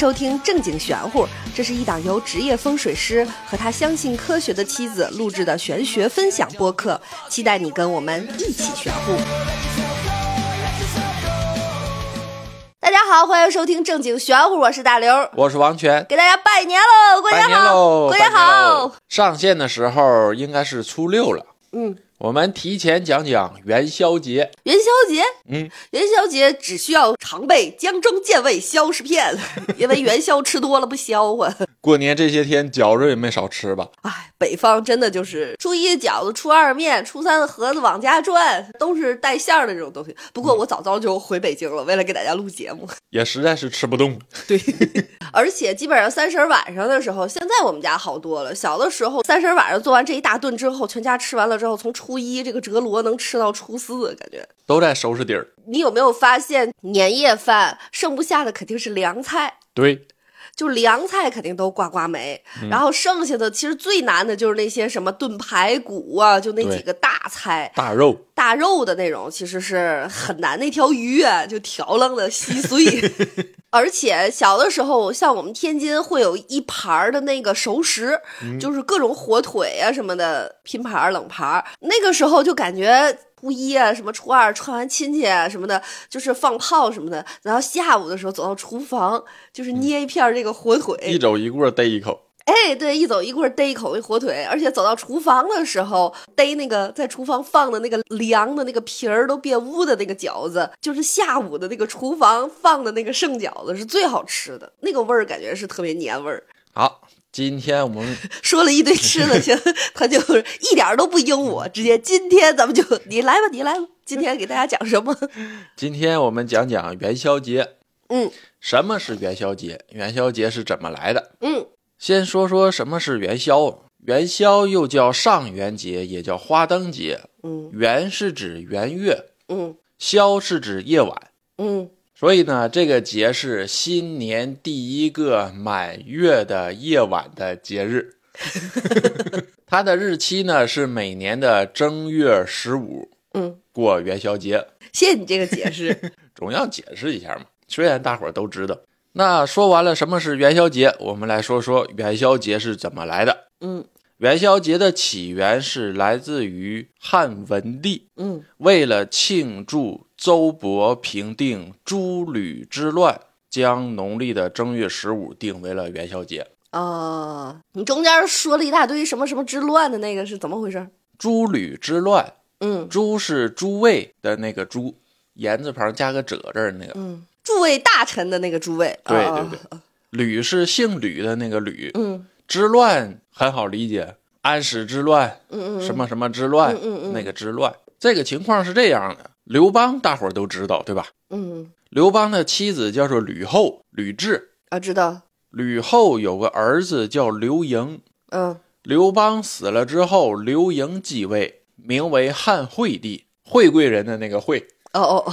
收听正经玄乎，这是一档由职业风水师和他相信科学的妻子录制的玄学分享播客，期待你跟我们一起玄乎。大家好，欢迎收听正经玄乎，我是大刘，我是王权，给大家拜年喽，过年好，年，过年好。！上线的时候应该是初六了，嗯，我们提前讲讲元宵节。元宵节，嗯，元宵节只需要常备姜中健胃消食片，因为元宵吃多了不消化。过年这些天饺子也没少吃吧？哎，北方真的就是初一饺子，初二面，初三盒子往家转，都是带馅儿的这种东西。不过我早早就回北京了，为了给大家录节目。也实在是吃不动。对，而且基本上三十儿晚上的时候，现在我们家好多了。小的时候，三十儿晚上做完这一大顿之后，全家吃完了之后，从初一这个折罗能吃到初四，感觉。都在收拾底儿。你有没有发现，年夜饭剩不下的肯定是凉菜？对，就凉菜肯定都挂挂没，然后剩下的其实最难的就是那些什么炖排骨啊，就那几个大菜、大肉大肉的那种，其实是很难。那条鱼啊，就条楞的稀碎。而且小的时候，像我们天津会有一盘儿的那个熟食，就是各种火腿啊什么的，拼盘儿、冷盘儿。那个时候就感觉初一啊，什么初二串完亲戚啊什么的，就是放炮什么的。然后下午的时候走到厨房，就是捏一片儿这个火腿，一走一过逮一口。哎，对，一走一过逮一口那火腿，而且走到厨房的时候，逮那个在厨房放的那个凉的那个皮儿都变乌的那个饺子，就是下午的那个厨房放的那个剩饺子是最好吃的，那个味儿感觉是特别年味儿。好，今天我们 说了一堆吃的，行，他就一点都不应我，直接今天咱们就你来吧，你来吧，今天给大家讲什么？今天我们讲讲元宵节。嗯什么是元宵节？元宵节是怎么来的？嗯先说说什么是元宵。元宵又叫上元节，也叫花灯节。嗯元是指元月，嗯宵是指夜晚。嗯所以呢，这个节是新年第一个满月的夜晚的节日。它的日期呢是每年的正月十五嗯，过元宵节，谢谢你这个解释。总要解释一下嘛。虽然大伙儿都知道。那说完了什么是元宵节，我们来说说元宵节是怎么来的。嗯元宵节的起源是来自于汉文帝，嗯为了庆祝周勃平定诸吕之乱，将农历的正月十五定为了元宵节。啊、你中间说了一大堆什么什么之乱的那个是怎么回事？诸吕之乱，嗯诸是诸位的那个诸，言字旁加个者字儿那个。嗯，诸位大臣的那个诸位，对啊对对，吕是姓吕的那个吕。嗯之乱很好理解，安史之乱，嗯嗯什么什么之乱，嗯嗯嗯那个之乱。这个情况是这样的，刘邦大伙儿都知道，对吧？嗯刘邦的妻子叫做吕后，吕雉。啊，知道，吕后有个儿子叫刘盈，嗯刘邦死了之后，刘盈继位，名为汉惠帝，惠贵人的那个惠。哦哦哦，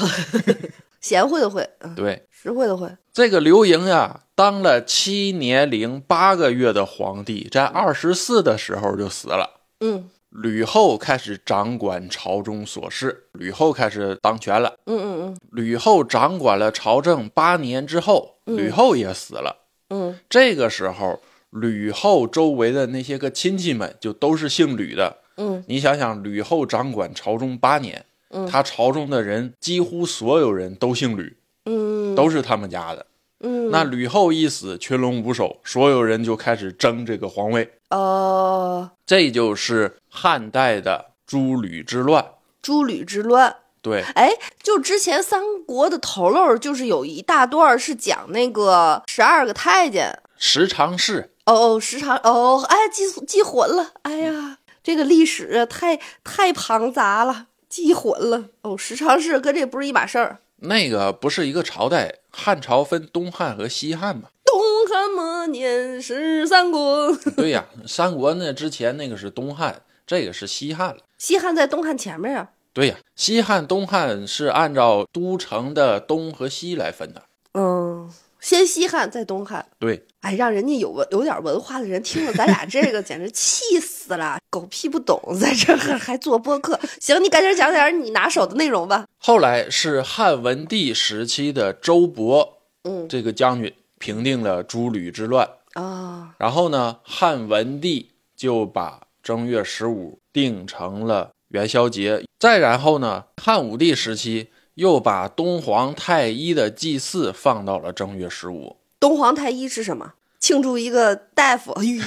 贤惠的惠，嗯，对，实惠的惠，这个刘盈呀，当了七年零八个月的皇帝，在二十四的时候就死了。嗯吕后开始掌管朝中琐事，吕后开始当权了。嗯嗯嗯吕后掌管了朝政八年之后，嗯吕后也死了。嗯这个时候，吕后周围的那些个亲戚们就都是姓吕的。嗯你想想，吕后掌管朝中八年，嗯她朝中的人几乎所有人都姓吕，嗯，都是他们家的。嗯，那吕后一死，群龙无首，所有人就开始争这个皇位，哦，这就是汉代的诸吕之乱。诸吕之乱。对，哎，就之前三国的头漏，就是有一大段是讲那个十二个太监，十常侍哦哦，十常哦，哎，记记混了，哎呀，这个历史啊，太太庞杂了，记混了。哦，十常侍跟这不是一码事儿。那个不是一个朝代，汉朝分东汉和西汉嘛？东汉末年是三国，对呀，三国那之前那个是东汉，这个是西汉了。西汉在东汉前面啊。对呀，西汉、东汉是按照都城的东和西来分的。嗯，先西汉再东汉。对，哎，让人家有文有点文化的人听了咱俩这个，简直气死了！狗屁不懂，在这儿还还做播客。行，你赶紧讲点你拿手的内容吧。后来是汉文帝时期的周勃嗯这个将军平定了诸吕之乱。啊，然后呢，汉文帝就把正月十五定成了元宵节。再然后呢，汉武帝时期又把东皇太一的祭祀放到了正月十五。东皇太一是什么？庆祝一个大夫，御医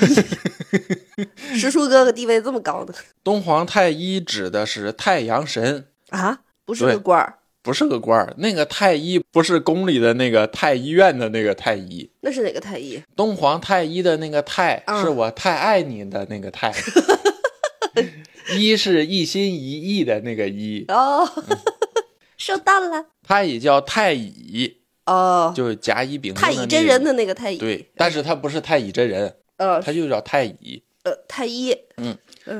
师叔哥哥地位这么高的？东皇太一指的是太阳神，啊，不是个官儿，不是个官儿。那个太医不是宫里的那个太医院的那个太医，那是哪个太医？东皇太一的那个太嗯是我太爱你的那个太，一是一心一意的那个一，哦，收到了。他也叫太乙，哦，就是甲乙丙丁太的那个乙真人的那个太乙，对，但是他不是太乙真人，呃。他就叫太乙，呃，太医，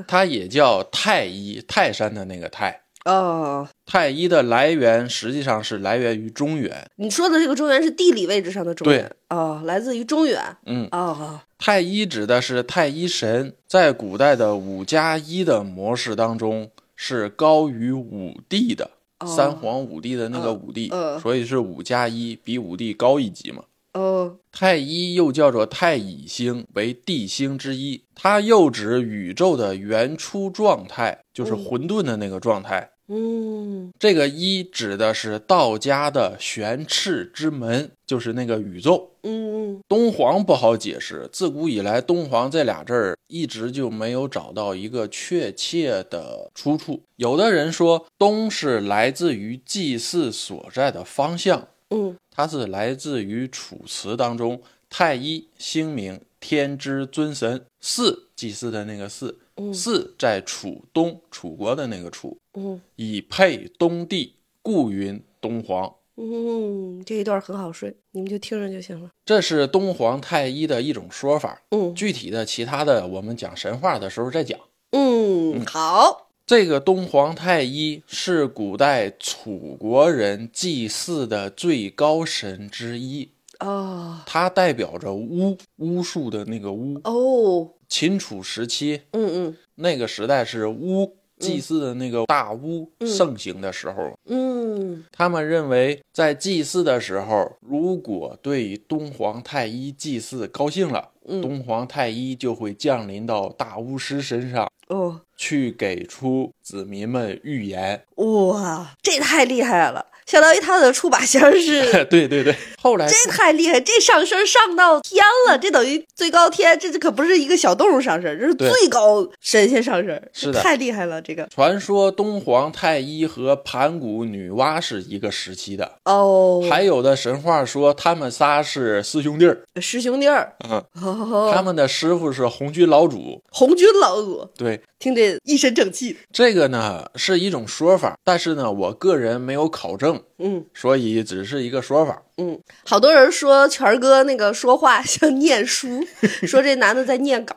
他也叫太医，泰山的那个泰。哦，太医的来源实际上是来源于中原，你说的这个中原是地理位置上的中对。原，哦，来自于中原，嗯，哦，太医指的是太医神，在古代的五加一的模式当中是高于五帝的，哦三皇五帝的那个五帝，所以是五加一，比五帝高一级嘛。哦，太一又叫做太乙星，为地星之一，它又指宇宙的原初状态，就是混沌的那个状态。嗯，这个一指的是道家的玄赤之门，就是那个宇宙。嗯，东皇不好解释，自古以来“东皇”这俩字儿一直就没有找到一个确切的出处。有的人说东是来自于祭祀所在的方向，嗯，它是来自于《楚辞》当中太一星明天之尊神祀祭祀的那个祀，嗯祀在楚东楚国的那个楚，嗯，以配东帝，故云东皇。嗯，这一段很好睡，你们就听着就行了。这是东皇太一的一种说法。嗯具体的其他的，我们讲神话的时候再讲。嗯，好，这个东皇太一是古代楚国人祭祀的最高神之一，哦，它代表着巫巫术的那个巫。哦，秦楚时期嗯嗯。那个时代是巫祭祀的那个大巫盛行的时候，嗯。嗯，他们认为在祭祀的时候，如果对东皇太一祭祀高兴了，嗯。东皇太一就会降临到大巫师身上。哦，去给出子民们预言。哇，这太厉害了，相当于他的出把仙是。对对对，后来这太厉害，这上升上到天了，这等于最高天，这这可不是一个小动物上升，这是最高神仙上升，是的太厉害了，这个传说东皇太一和盘古女娲是一个时期的，哦，还有的神话说他们仨是师兄弟儿，师兄弟儿，嗯，哦，他们的师傅是红军老祖。红军老祖，对，听着一身正气，这个呢是一种说法，但是呢，我个人没有考证，嗯所以只是一个说法。嗯，好多人说权哥那个说话像念书，说这男的在念稿，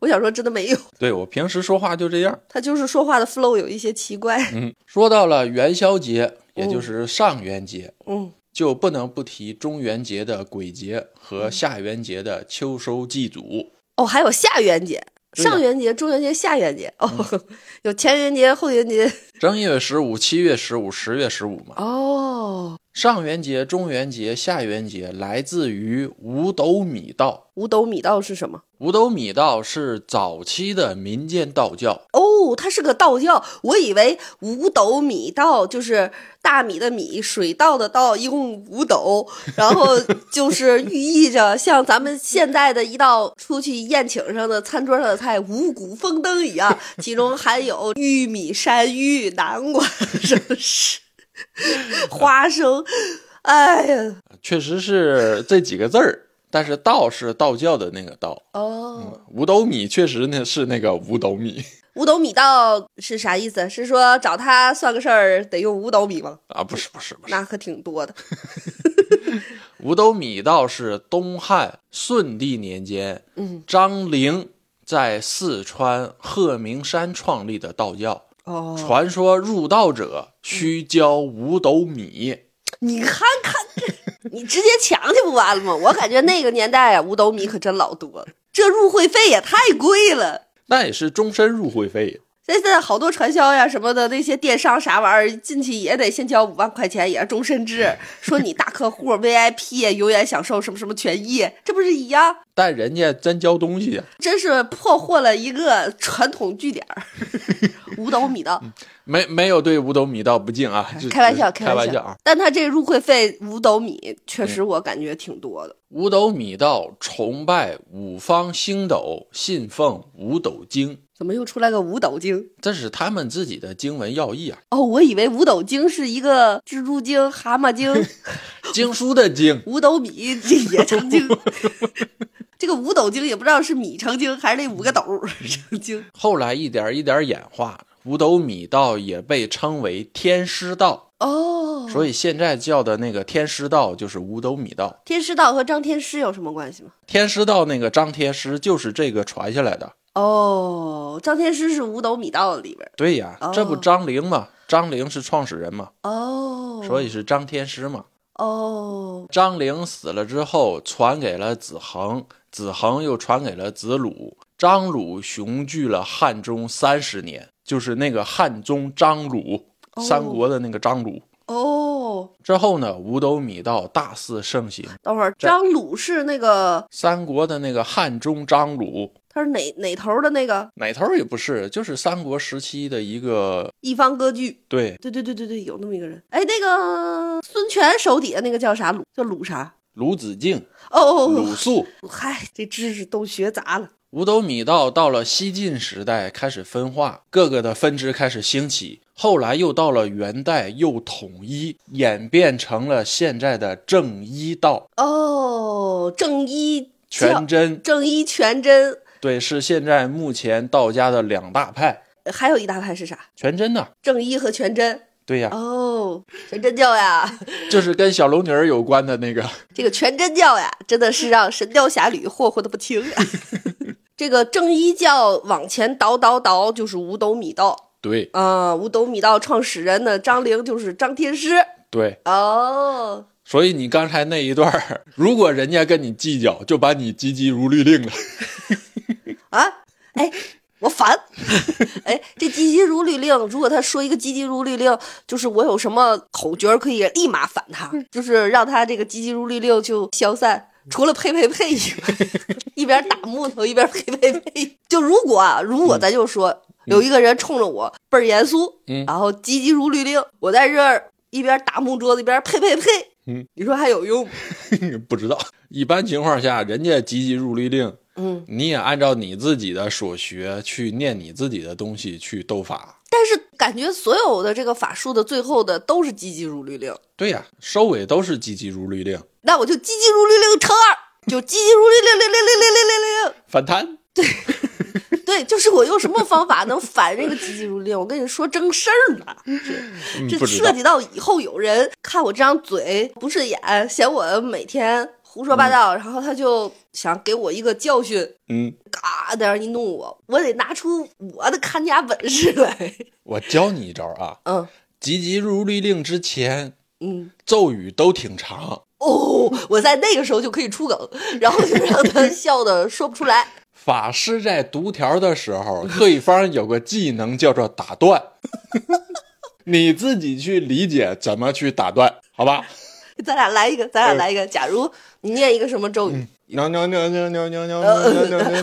我想说真的没有，对我平时说话就这样。他就是说话的 flow 有一些奇怪，嗯，说到了元宵节，也就是上元节，嗯就不能不提中元节的鬼节和下元节的秋收祭祖。哦，还有下元节。上元节、中元节、下元节哦，有前元节、后元节 正月十五、七月十五、十月十五嘛。哦。上元节、中元节、下元节来自于五斗米道。五斗米道是什么？五斗米道是早期的民间道教，哦，它是个道教，我以为五斗米道就是大米的米，水稻的稻，一共五斗，然后就是寓意着像咱们现在的一道出去宴请上的餐桌上的菜五谷丰登一样，其中含有玉米、山芋、南瓜，什么是 花生，哎呀，确实是这几个字儿。但是道是道教的那个道，哦。五斗米确实呢是那个五斗米 五斗米道是啥意思？是说找他算个事儿得用五斗米吗？啊，不是不是不是，那可挺多的。五斗米道是东汉顺帝年间，嗯，张陵在四川鹤鸣山创立的道教。哦，传说入道者需交五斗米，你看看，你直接抢去不完了吗？我感觉那个年代啊，五斗米可真老多了，这入会费也太贵了。那也是终身入会费。现但现在好多传销呀什么的那些电商啥玩意儿，进去也得先交五万块钱，也是终身制，说你大客户 VIP 永远享受什么什么权益，这不是一样？但人家真交东西啊，真是破获了一个传统据点儿，五斗米道。没没有对五斗米道不敬啊，开玩笑，开玩笑啊。但他这入会费五斗米，确实我感觉挺多的。五斗米道崇拜五方星斗，信奉五斗经。怎么又出来个五斗经？这是他们自己的经文要义啊。哦，我以为五斗经是一个蜘蛛精、蛤蟆精、经书的经。五斗米这也成精。这个五斗经也不知道是米成精还是那五个斗 成精。后来一点一点演化。五斗米道也被称为天师道哦，所以现在叫的那个天师道就是五斗米道。天师道和张天师有什么关系吗？天师道那个张天师就是这个传下来的哦。张天师是五斗米道里边。对呀，这不张陵嘛？张陵是创始人嘛？哦，所以是张天师嘛？哦，张陵死了之后，传给了子恒，子恒又传给了子鲁，张鲁雄踞了汉中三十年。就是那个汉中张鲁，三国的那个张鲁哦。之后呢，五斗米道大肆盛行。等会儿，张鲁是那个三国的那个汉中张鲁，他是哪哪头的那个？哪头也不是，就是三国时期的一个一方割据。对对对对对对，有那么一个人。哎，那个孙权手底下那个叫啥鲁？叫鲁啥？鲁子敬。哦，鲁肃。嗨，这知识都学杂了。五斗米道到了西晋时代开始分化，各个的分支开始兴起。后来又到了元代，又统一，演变成了现在的正一道。哦，正一全真，正一全真，对，是现在目前道家的两大派。还有一大派是啥？全真呢？正一和全真。对呀。哦，全真教呀，就是跟小龙女儿有关的那个。这个全真教呀，真的是让《神雕侠侣》霍霍的不轻啊。这个正一教往前倒倒倒，就是五斗米道。对啊，五斗米道创始人的，张陵就是张天师。对哦，所以你刚才那一段，如果人家跟你计较，就把你急急如律令了。啊，哎，我烦。哎，这急急如律令，如果他说一个急急如律令，就是我有什么口诀可以立马反他，就是让他这个急急如律令就消散。除了呸呸呸以外，一边打木头一边呸呸呸。就如果啊，如果咱就说有一个人冲着我倍儿严肃嗯。然后急急如律令我在这儿一边打木桌子一边呸呸呸。嗯。你说还有用？不知道。一般情况下人家急急如律令嗯。你也按照你自己的所学去念你自己的东西去斗法。但是感觉所有的这个法术的最后的都是急急如律令。对呀收尾都是急急如律令。那我就急急如律令乘二就急急如律令令令令令令令。反弹。对。对，就是我用什么方法能反这个急急如律令？我跟你说正事儿呢，这这涉及到以后有人看我这张嘴不顺眼，嫌我每天胡说八道，然后他就想给我一个教训，嗯，嘎在那一弄我，我得拿出我的看家本事来。我教你一招啊，嗯，急急如律令之前，嗯，咒语都挺长。哦，我在那个时候就可以出梗，然后就让他笑的说不出来。法师在读条的时候，对方有个技能叫做打断，你自己去理解怎么去打断，好吧？咱俩来一个，咱俩来一个。假如你念一个什么咒语？牛牛牛牛牛牛牛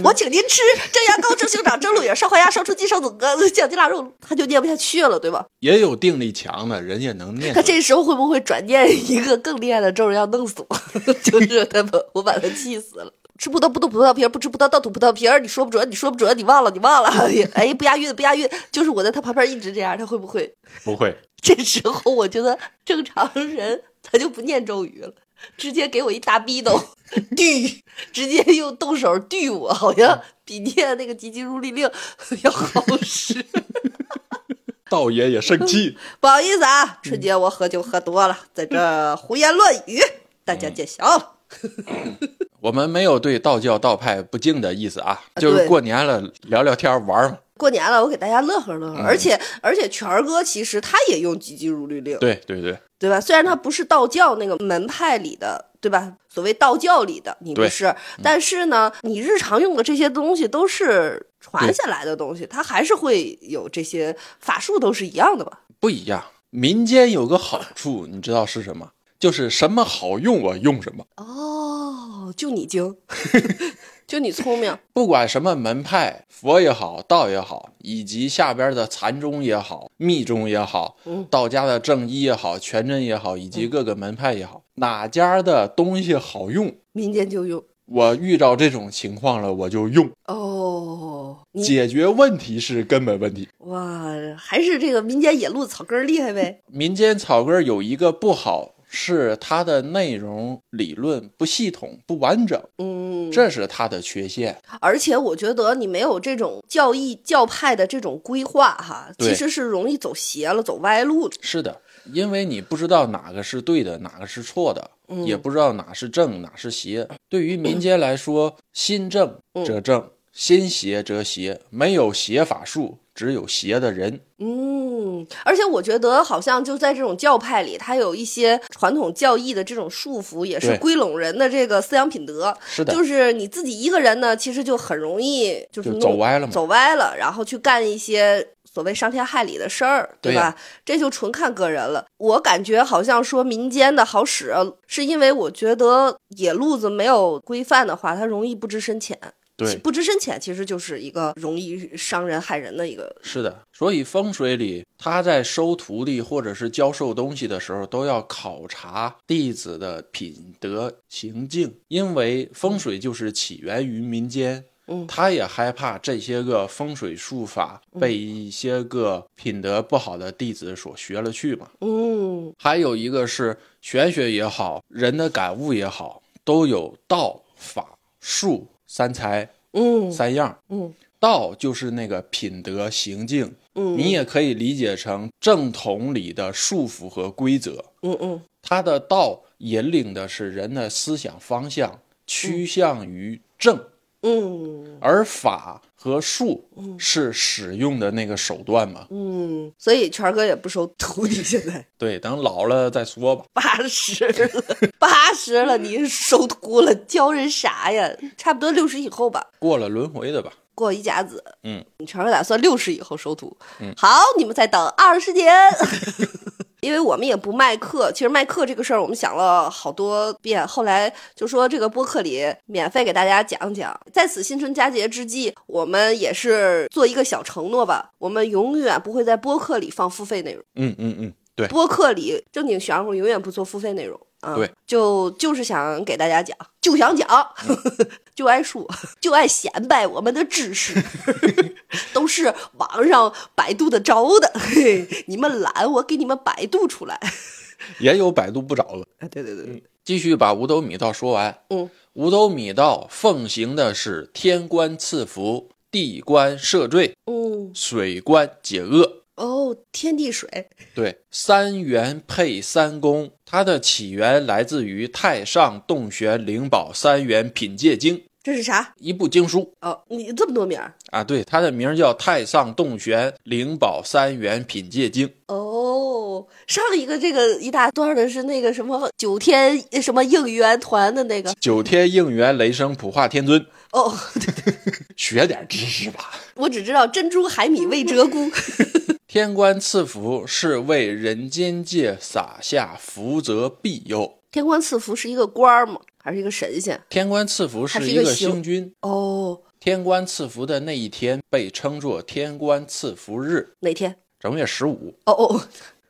我请您吃蒸羊羔、蒸熊掌、蒸鹿眼、烧花鸭、烧雏鸡、烧子鹅、酱鸡腊肉，他就念不下去了，对吧？也有定力强的人也能念。他这时候会不会转念一个更厉害的咒要弄死我？就是他把我把他气死了。吃葡萄不吐葡萄皮儿，不吃葡萄倒吐葡萄皮儿。你说不准，你说不准，你忘了，你忘了。哎，不押韵，不押韵。就是我在他旁边一直这样，他会不会？不会。这时候我觉得正常人他就不念咒语了，直接给我一大逼斗，怼，直接用动手怼我，好像比念那个急急如律令 要好使。道爷也生气，不好意思啊，春节我喝酒喝多了，在这胡言乱语，大家见笑了。我们没有对道教道派不敬的意思啊，就是过年了聊聊天玩嘛。过年了，我给大家乐呵乐呵。而且而且，权儿哥其实他也用急急如律令，对对对，对吧？虽然他不是道教那个门派里的，对吧？所谓道教里的你不是，但是呢，你日常用的这些东西都是传下来的东西，它还是会有这些法术，都是一样的吧？不一样。民间有个好处，你知道是什么？就是什么好用我用什么。哦，就你精，就你聪明。不管什么门派，佛也好，道也好，以及下边的禅宗也好，密宗也好，道家的正一也好，全真也好，以及各个门派也好，哪家的东西好用，民间就用。我遇到这种情况了，我就用。哦，解决问题是根本问题。哇，还是这个民间野路草根厉害呗？民间草根有一个不好，是它的内容理论不系统、不完整，嗯，这是它的缺陷。而且我觉得你没有这种教义教派的这种规划哈，其实是容易走邪了、走歪路的。是的，因为你不知道哪个是对的，哪个是错的，嗯也不知道哪是正，哪是邪。对于民间来说，心正则正，心邪则邪，没有邪法术，只有邪的人。嗯，而且我觉得好像就在这种教派里，它有一些传统教义的这种束缚，也是对归拢人的这个思想品德。是的，就是你自己一个人呢，其实就很容易就是就弄走歪了嘛走歪了，然后去干一些所谓伤天害理的事儿，对吧？这就纯看个人了。我感觉好像说民间的好使，是因为我觉得野路子没有规范的话，它容易不知深浅。对，不知深浅其实就是一个容易伤人害人的一个。是的，所以风水里，他在收徒弟或者是教授东西的时候，都要考察弟子的品德行径，因为风水就是起源于民间。嗯他也害怕这些个风水术法被一些个品德不好的弟子所学了去嘛。嗯还有一个是玄学也好，人的感悟也好，都有道、法、术三才嗯三样。嗯道就是那个品德行径，嗯，你也可以理解成正统里的束缚和规则。嗯嗯它的道引领的是人的思想方向，趋向于正，嗯而法和术是使用的那个手段嘛。嗯，所以权哥也不收徒弟，现在 对，等老了再说吧。八十了，八十了，你收徒了，教人啥呀？差不多六十以后吧。过了轮回的吧。过一甲子，嗯，你全是打算六十以后收徒，嗯，好，你们再等二十年，因为我们也不卖课。其实卖课这个事儿，我们想了好多遍，后来就说这个播客里免费给大家讲讲。在此新春佳节之际，我们也是做一个小承诺吧，我们永远不会在播客里放付费内容，嗯嗯嗯，对，播客里正经玄乎永远不做付费内容。啊，对，就就是想给大家讲，就想讲，就爱说，就爱显摆我们的知识，都是网上百度的着的，嘿，你们懒，我给你们百度出来。也有百度不着的。哎，对对对对，继续把五斗米道说完。嗯，五斗米道奉行的是天官赐福、地官赦罪、嗯，水官解厄。哦，天地水，对，三元配三公，它的起源来自于《太上洞玄灵宝三元品戒经》这是啥？一部经书哦，你这么多名儿。啊。对，它的名叫《太上洞玄灵宝三元品戒经》。哦，上一个这个一大段的是那个什么九天什么应援团的那个。九天应元雷声普化天尊，哦，学点知识吧。我只知道珍珠海米未折 cung。天官赐福是为人间界撒下福泽庇佑。天官赐福是一个官儿吗？还是一个神仙？天官赐福是一个星君，哦，天官赐福的那一天被称作天官赐福日，哪天？正月十五。哦哦，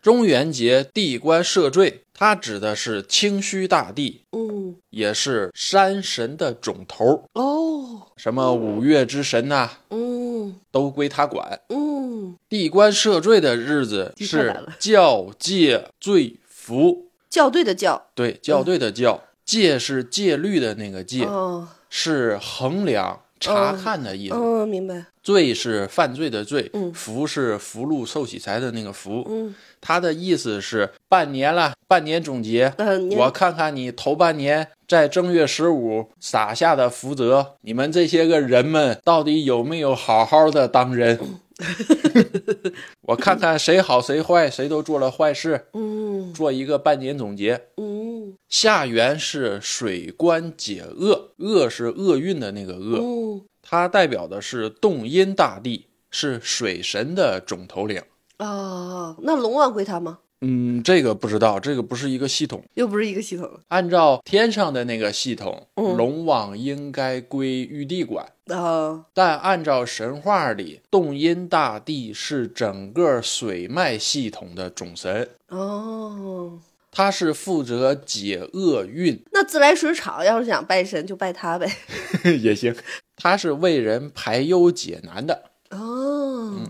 中元节地官赦罪，它指的是清虚大帝，嗯，也是山神的总头。哦，什么五岳之神呐、嗯。都归他管。嗯，地官赦罪的日子是教戒罪福，校对的校，对，校对的校，戒是戒律的那个戒，哦，是衡量、查看的意思。哦，明白，罪是犯罪的罪，嗯福是福禄寿喜财的那个福。嗯它的意思是半年了，半年总结，嗯，我看看你头半年在正月十五撒下的福泽，你们这些个人们到底有没有好好的当人？我看看谁好谁坏，谁都做了坏事，嗯做一个半年总结。嗯，嗯下元是水官解厄，厄是厄运的那个厄，嗯它代表的是洞阴大帝，是水神的总头领。哦，那龙王归他吗？嗯，这个不知道，这个不是一个系统。又不是一个系统按照天上的那个系统，嗯龙王应该归玉帝管。啊。但按照神话里，洞阴大帝是整个水脉系统的总神，哦，他是负责解厄运那自来水厂要是想拜神就拜他呗。也行，他是为人排忧解难的。哦，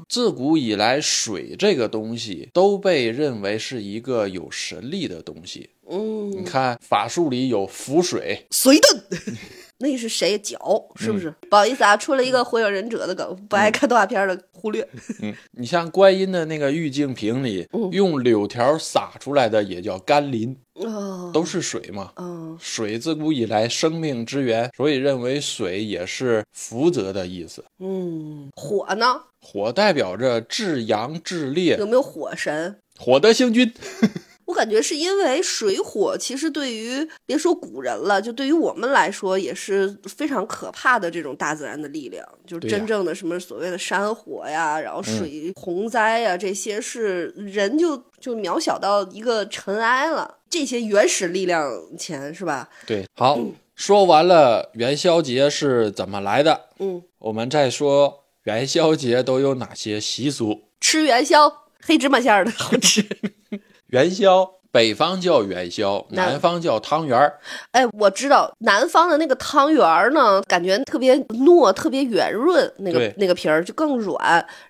自古以来，水这个东西都被认为是一个有神力的东西。嗯你嗯，看法术里有浮水，随遁，那是谁？脚是不是？不好意思啊，出了一个火影忍者的梗，不爱看动画片的忽略。嗯，你像观音的那个玉净瓶里，用柳条撒出来的也叫甘霖，哦，都是水嘛。嗯水自古以来生命之源，所以认为水也是福泽的意思。嗯，火呢？火代表着至阳至烈，有没有火神？火德星君。我感觉是因为水火，其实对于别说古人了，就对于我们来说也是非常可怕的这种大自然的力量，就是真正的什么所谓的山火呀，然后水洪灾呀，这些是人就就渺小到一个尘埃了。这些原始力量前是吧？对，好，说完了元宵节是怎么来的，嗯，我们再说元宵节都有哪些习俗。吃元宵，黑芝麻馅儿的好吃。元宵，北方叫元宵，南南方叫汤圆儿。哎，我知道南方的那个汤圆儿呢，感觉特别糯，特别圆润，那个那个皮儿就更软。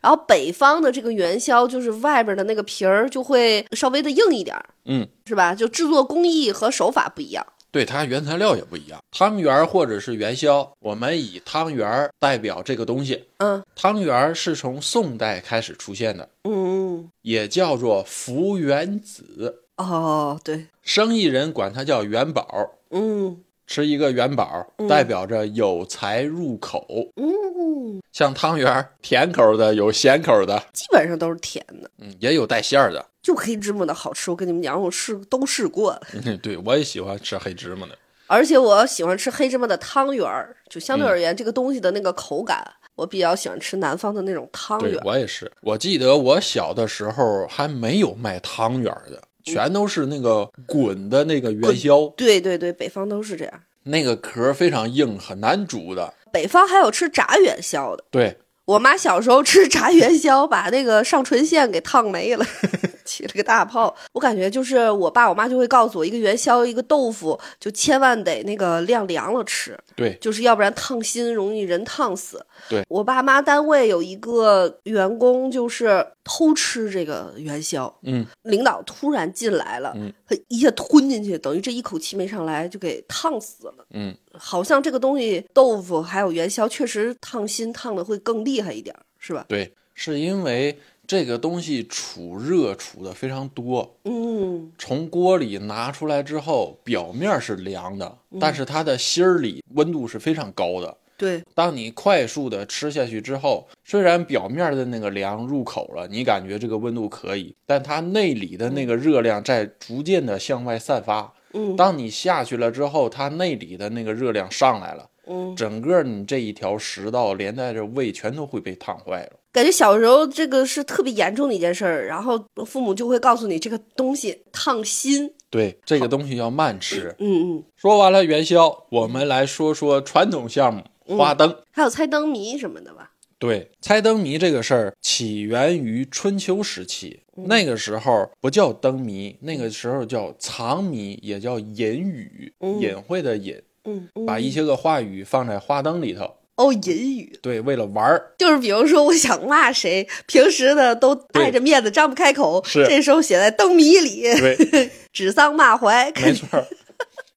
然后北方的这个元宵，就是外边的那个皮儿就会稍微的硬一点儿，嗯，是吧？就制作工艺和手法不一样。对，它原材料也不一样。汤圆儿或者是元宵，我们以汤圆儿代表这个东西。嗯汤圆儿是从宋代开始出现的，嗯，也叫做福元子，哦，对，生意人管它叫元宝。嗯吃一个元宝，代表着有财入口。嗯，像汤圆儿，甜口的有咸口的，基本上都是甜的，嗯，也有带馅儿的。就黑芝麻的好吃。我跟你们讲，我试都试过了。嗯，对我也喜欢吃黑芝麻的。而且我喜欢吃黑芝麻的汤圆儿，就相对而言，这个东西的那个口感，我比较喜欢吃南方的那种汤圆儿。我也是。我记得我小的时候还没有卖汤圆的，全都是那个滚的那个元宵，对对对，北方都是这样。那个壳非常硬，很难煮的。北方还有吃炸元宵的。对，我妈小时候吃炸元宵，把那个上唇线给烫没了，起了个大泡。我感觉就是我爸我妈就会告诉我，一个元宵一个豆腐，就千万得那个晾凉了吃，对，就是要不然烫心，容易人烫死。对我爸妈单位有一个员工就是偷吃这个元宵，嗯，领导突然进来了，嗯他一下吞进去，等于这一口气没上来就给烫死了。嗯，好像这个东西豆腐还有元宵确实烫心烫的会更厉害一点儿，是吧？对，是因为这个东西储热储的非常多，嗯。从锅里拿出来之后，表面是凉的，但是它的芯儿里温度是非常高的。对，当你快速的吃下去之后，虽然表面的那个凉入口了，你感觉这个温度可以，但它内里的那个热量在逐渐的向外散发。嗯。当你下去了之后，它内里的那个热量上来了，嗯，整个你这一条食道连带着胃全都会被烫坏了。感觉小时候这个是特别严重的一件事儿，然后父母就会告诉你这个东西烫心。对，这个东西要慢吃。嗯嗯，说完了元宵，我们来说说传统项目花灯。还有猜灯谜什么的吧？对，猜灯谜这个事儿起源于春秋时期，那个时候不叫灯谜，那个时候叫藏谜，也叫隐语，嗯隐晦的隐，嗯，嗯把一些个话语放在花灯里头。哦隐语，对，为了玩儿。就是比如说我想骂谁，平时呢都碍着面子张不开口，是这时候写在灯谜里，对，指桑骂槐，没错儿。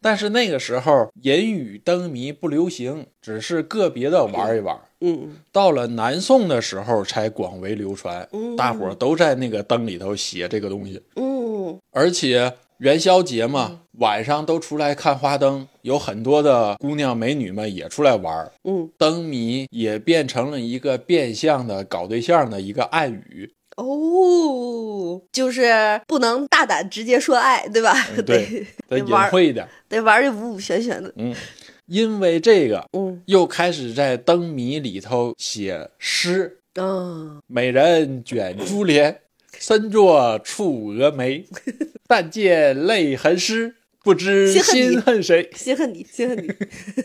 但是那个时候隐语灯谜不流行，只是个别的玩一玩。嗯到了南宋的时候才广为流传，嗯大伙儿都在那个灯里头写这个东西。嗯而且元宵节嘛，晚上都出来看花灯，有很多的姑娘美女们也出来玩儿。嗯，灯谜也变成了一个变相的搞对象的一个暗语。哦，就是不能大胆直接说爱，对吧？嗯对得得隐晦一点。得玩的五五玄玄的。嗯，因为这个，嗯又开始在灯谜里头写诗。嗯，美人卷珠帘，身作触蛾眉。但见泪痕湿，不知心恨谁。心恨你，心恨你。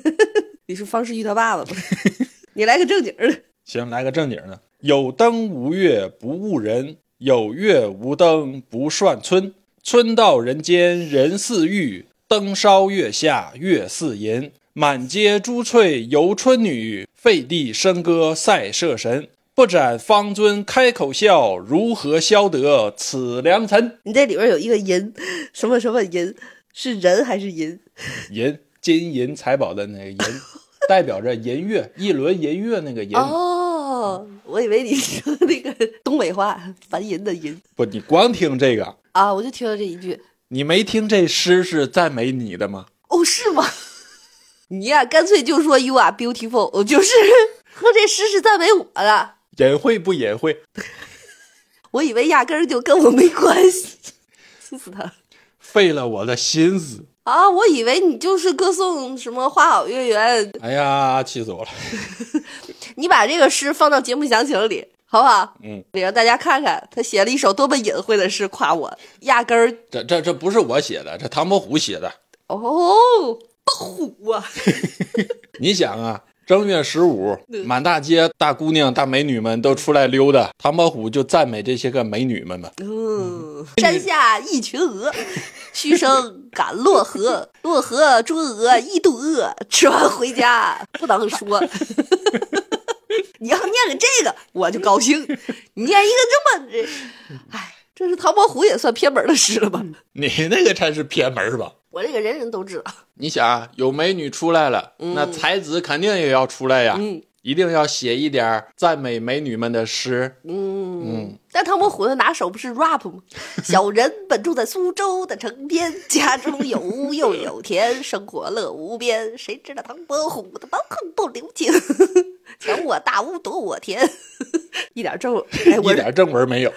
你是方世玉他爸爸吗？你来个正经的。行，来个正经的。有灯无月不误人，有月无灯不算春。春到人间人似玉，灯烧月下月似银。满街珠翠游春女，废地笙歌赛社神。不斩方尊开口笑，如何消得此良辰？你这里边有一个银，什么什么银，是人还是银？银金银财宝的那个银，代表着银月，一轮银月那个银。哦，我以为你说那个东北话凡银的银不，你光听这个，啊，我就听了这一句。你没听这诗是赞美你的吗？哦，是吗？你呀、干脆就说 “you are beautiful”，就是和这诗是赞美我的。隐晦不隐晦？我以为压根儿就跟我没关系，气死他了费了我的心思。啊！我以为你就是歌颂什么花好月圆，哎呀，气死我了！你把这个诗放到节目详情里，好不好？嗯，得让大家看看他写了一首多么隐晦的诗夸我，压根儿这这这不是我写的，这唐伯虎写的。哦，不虎啊！你想啊，正月十五，满大街大姑娘、大美女们都出来溜达，唐伯虎就赞美这些个美女们嘛。嗯，山下一群鹅，嘘声赶洛河，洛河捉鹅一肚饿，吃完回家不能说。你要念个这个，我就高兴；你念一个这么这，哎，这是唐伯虎也算偏门的诗了吧？你那个才是偏门吧？我这个人人都知道。你想啊，有美女出来了，那才子肯定也要出来呀，嗯一定要写一点赞美美女们的诗。嗯，但唐伯虎的拿手不是 rap 吗？小人本住在苏州的城边，家中有屋又有田，生活乐无边。谁知道唐伯虎的蛮横不留情，抢我大屋夺我田，一点正，哎，我一点正文没有。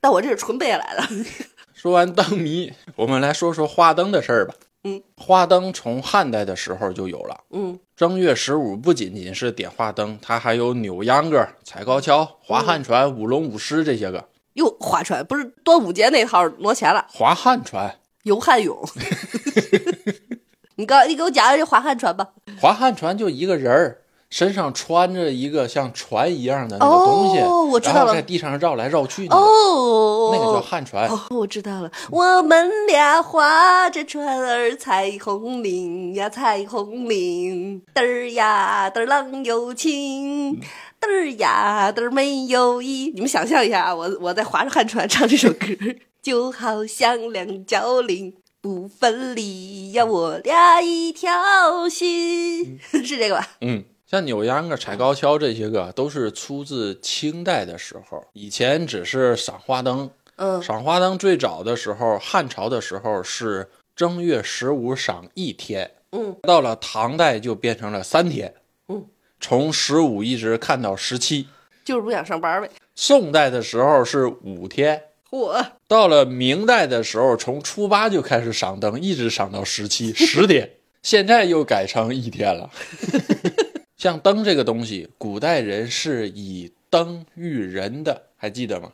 但我这是纯背下来的。说完灯谜，我们来说说花灯的事儿吧。嗯，花灯从汉代的时候就有了。嗯正月十五不仅仅是点花灯，它还有扭秧歌、踩高跷、划旱船、舞龙舞狮这些个。哟，划船不是端午节那套挪钱了，划旱船，游汉泳。你刚你给我讲讲这划旱船吧。划旱船就一个人儿身上穿着一个像船一样的那个东西，哦我知道了然后在地上绕来绕去那个，哦，那个叫旱船。哦，我知道了，我们俩划着船儿，彩虹铃呀，彩虹铃，嘚儿呀嘚儿郎有情，嘚儿呀嘚儿没有意。你们想象一下啊，我我在划着旱船唱这首歌，就好像两角铃不分离呀，我俩一条心，是这个吧？嗯，像扭秧歌、踩高跷这些个都是出自清代的时候，以前只是赏花灯。嗯赏花灯最早的时候，汉朝的时候是正月十五赏一天，嗯到了唐代就变成了三天，嗯，从十五一直看到十七。就是不想上班呗。宋代的时候是五天，嚯，到了明代的时候，从初八就开始赏灯，一直赏到十七，十天。现在又改成一天了。像灯这个东西，古代人是以灯喻人的，还记得吗？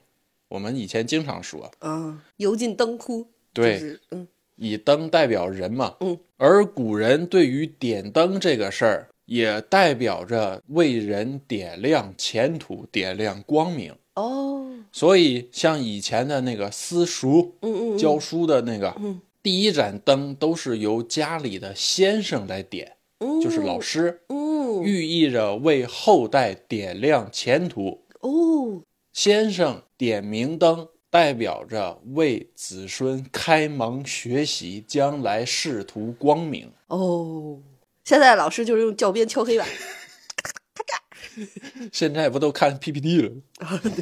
我们以前经常说，嗯，油尽灯枯，对就是嗯以灯代表人嘛。嗯，而古人对于点灯这个事儿，也代表着为人点亮前途、点亮光明。哦，所以，像以前的那个私塾，嗯嗯嗯教书的那个，嗯第一盏灯都是由家里的先生来点，嗯，就是老师，嗯，寓意着为后代点亮前途。哦，先生点明灯，代表着为子孙开蒙学习，将来仕途光明。哦，现在老师就是用教鞭敲黑板。现在不都看 PPT 了？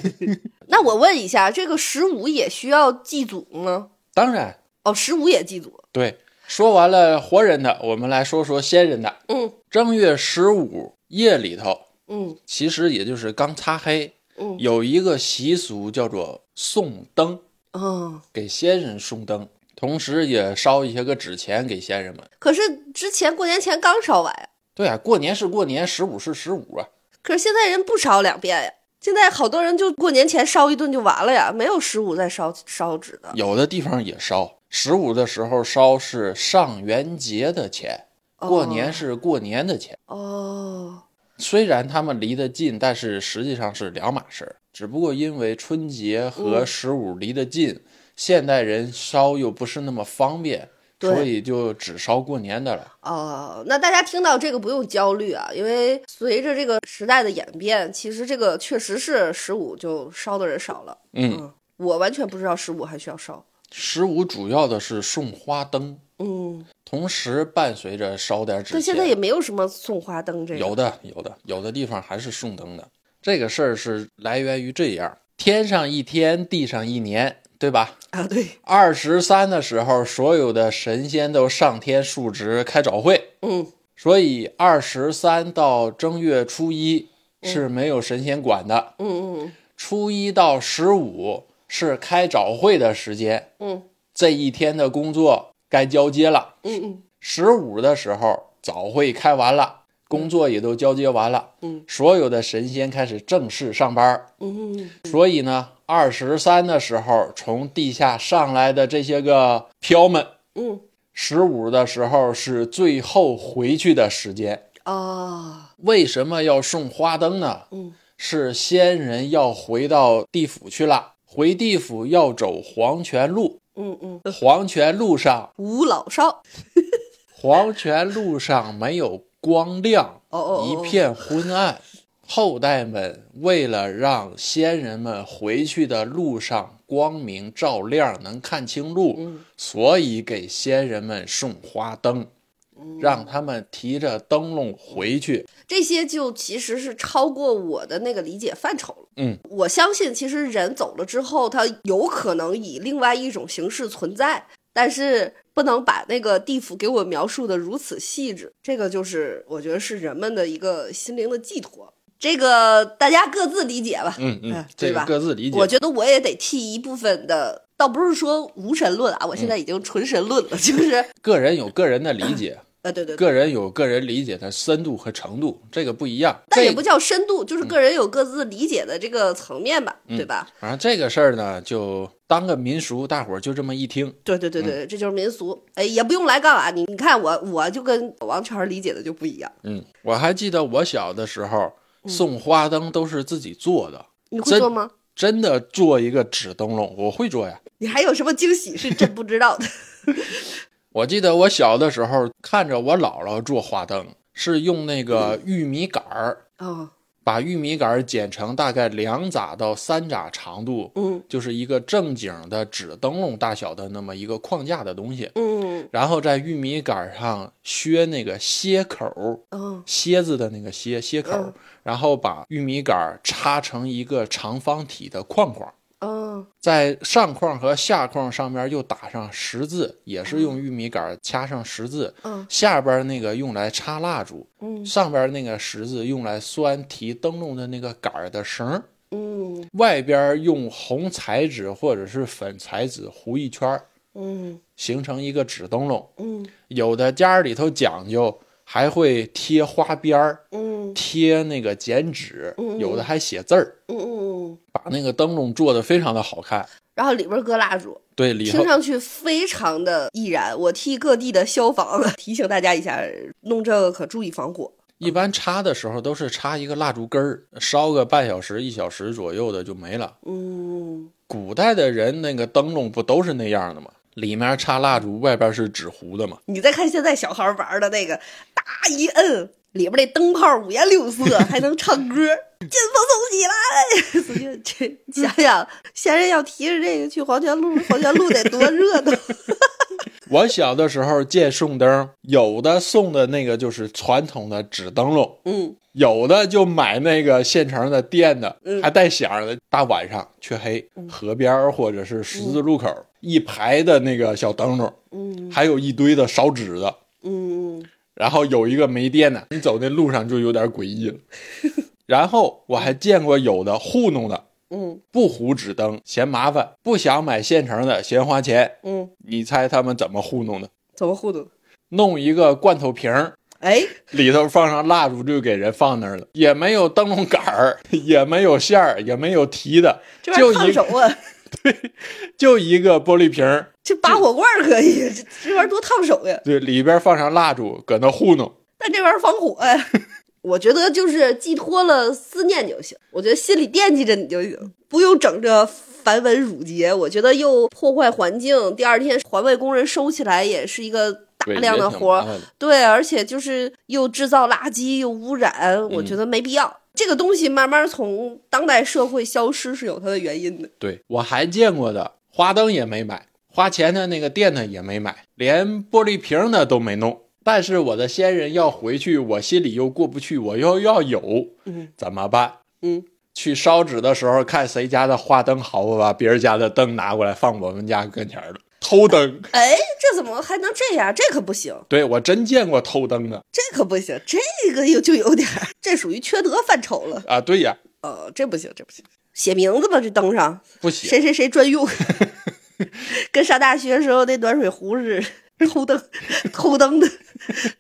那我问一下，这个十五也需要祭祖吗？当然，哦，十五也祭祖。对。说完了活人的，我们来说说仙人的。嗯正月十五夜里头，嗯其实也就是刚擦黑，嗯有一个习俗叫做送灯，嗯，给仙人送灯，同时也烧一些个纸钱给仙人们。可是之前过年前刚烧完呀，对啊，过年是过年，十五是十五啊。可是现在人不烧两遍呀。现在好多人就过年前烧一顿就完了呀，没有十五再烧烧纸的。有的地方也烧，十五的时候烧是上元节的钱，过年是过年的钱。哦，虽然他们离得近，但是实际上是两码事儿。只不过因为春节和十五离得近，现代人烧又不是那么方便，所以就只烧过年的了。哦，那大家听到这个不用焦虑啊，因为随着这个时代的演变，其实这个确实是十五就烧的人少了。嗯，我完全不知道十五还需要烧。十五主要的是送花灯，嗯，同时伴随着烧点纸钱。但现在也没有什么送花灯这个。有的，有的，有的地方还是送灯的。这个事儿是来源于这样：天上一天，地上一年，对吧？啊，对，二十三的时候，所有的神仙都上天述职开早会，嗯。所以二十三到正月初一是没有神仙管的，嗯嗯。初一到十五是开早会的时间，嗯。这一天的工作该交接了。嗯嗯。十五的时候，早会开完了，工作也都交接完了，嗯，所有的神仙开始正式上班。嗯嗯所以呢，二十三的时候，从地下上来的这些个飘们，嗯。十五的时候是最后回去的时间。啊，为什么要送花灯呢？嗯。是仙人要回到地府去了，回地府要走黄泉路，嗯嗯，黄泉路上，无老少。黄泉路上没有光亮，哦哦哦一片昏暗。后代们为了让先人们回去的路上光明照亮，能看清路，嗯所以给先人们送花灯，嗯让他们提着灯笼回去。这些就其实是超过我的那个理解范畴了。嗯，我相信其实人走了之后，他有可能以另外一种形式存在，但是不能把那个地府给我描述的如此细致。这个就是我觉得是人们的一个心灵的寄托。这个大家各自理解吧。嗯嗯哎，这个对吧各自理解。我觉得我也得替一部分的，倒不是说无神论啊，我现在已经纯神论了，就是个人有个人的理解，呃，对对对。个人有个人理解的深度和程度，这个不一样。这但也不叫深度，就是个人有各自理解的这个层面吧，对吧？反正这个事儿呢，就当个民俗，大伙儿就这么一听。对对对对，这就是民俗。哎，也不用来杠啊，你你看我我就跟王权理解的就不一样。嗯，我还记得我小的时候送花灯都是自己做的，你会做吗？真的做一个纸灯笼，我会做呀。你还有什么惊喜是真不知道的？我记得我小的时候看着我姥姥做花灯，是用那个玉米杆儿，哦，把玉米杆儿剪成大概两拃到三拃长度，嗯就是一个正经的纸灯笼大小的那么一个框架的东西，嗯。然后在玉米杆儿上削那个楔口儿，嗯蝎子的那个楔楔口，嗯。然后把玉米杆儿插成一个长方体的框框。嗯。在上框和下框上面又打上十字，也是用玉米杆儿掐上十字。嗯。下边那个用来插蜡烛，嗯。上边那个十字用来拴提灯笼的那个杆儿的绳外边用红彩纸或者是粉彩纸糊一圈形成一个纸灯笼。嗯。有的家里头讲究，还会贴花边儿，嗯贴那个剪纸，嗯有的还写字儿，嗯嗯，把那个灯笼做的非常的好看。然后里边搁蜡烛，对，里头听上去非常的易燃。我替各地的消防提醒大家一下，弄这个可注意防火。一般插的时候都是插一个蜡烛根儿，烧个半小时、一小时左右的就没了。嗯古代的人那个灯笼不都是那样的吗？里面插蜡烛，外边是纸糊的嘛。你再看现在小孩玩的那个，哒一摁，里边那灯泡五颜六色，还能唱歌，劲风送起来。所以这想想，闲人要提着这个去黄泉路，黄泉路得多热闹。我小的时候见送灯，有的送的那个就是传统的纸灯笼，嗯有的就买那个现成的电的，嗯还带响的。大晚上黢黑，河边或者是十字路口、一排的那个小灯笼，嗯还有一堆的烧纸的。嗯然后有一个没电的，你走那路上就有点诡异了。然后我还见过有的糊弄的，嗯不糊纸灯嫌麻烦，不想买现成的嫌花钱。嗯，你猜他们怎么糊弄的？怎么糊弄？弄一个罐头瓶儿，哎，里头放上蜡烛就给人放那儿了，也没有灯笼杆儿，也没有线儿，也没有提的，就烫手啊！对就一个玻璃瓶儿，这拔火罐可以，这这玩意儿多烫手呀！对，里边放上蜡烛，搁那糊弄。但这玩意儿防火呀。我觉得就是寄托了思念就行，我觉得心里惦记着你就行，不用整这繁文缛节。我觉得又破坏环境，第二天环卫工人收起来也是一个大量的活儿。对，而且就是又制造垃圾又污染，我觉得没必要。这个东西慢慢从当代社会消失是有它的原因的。对我还见过的，花灯也没买，花钱的那个店呢也没买，连玻璃瓶呢都没弄。但是我的先人要回去，我心里又过不去，我又要有，嗯怎么办？嗯，去烧纸的时候，看谁家的花灯好，我把别人家的灯拿过来放我们家跟前儿了，偷灯。哎，这怎么还能这样？这可不行，对我真见过偷灯的这可不行，这个又就有点儿，这属于缺德范畴了。啊！对呀，呃，这不行，这不行，写名字吧，这灯上不写谁谁谁专用，跟上大学时候那暖水壶似的。偷灯，偷灯的，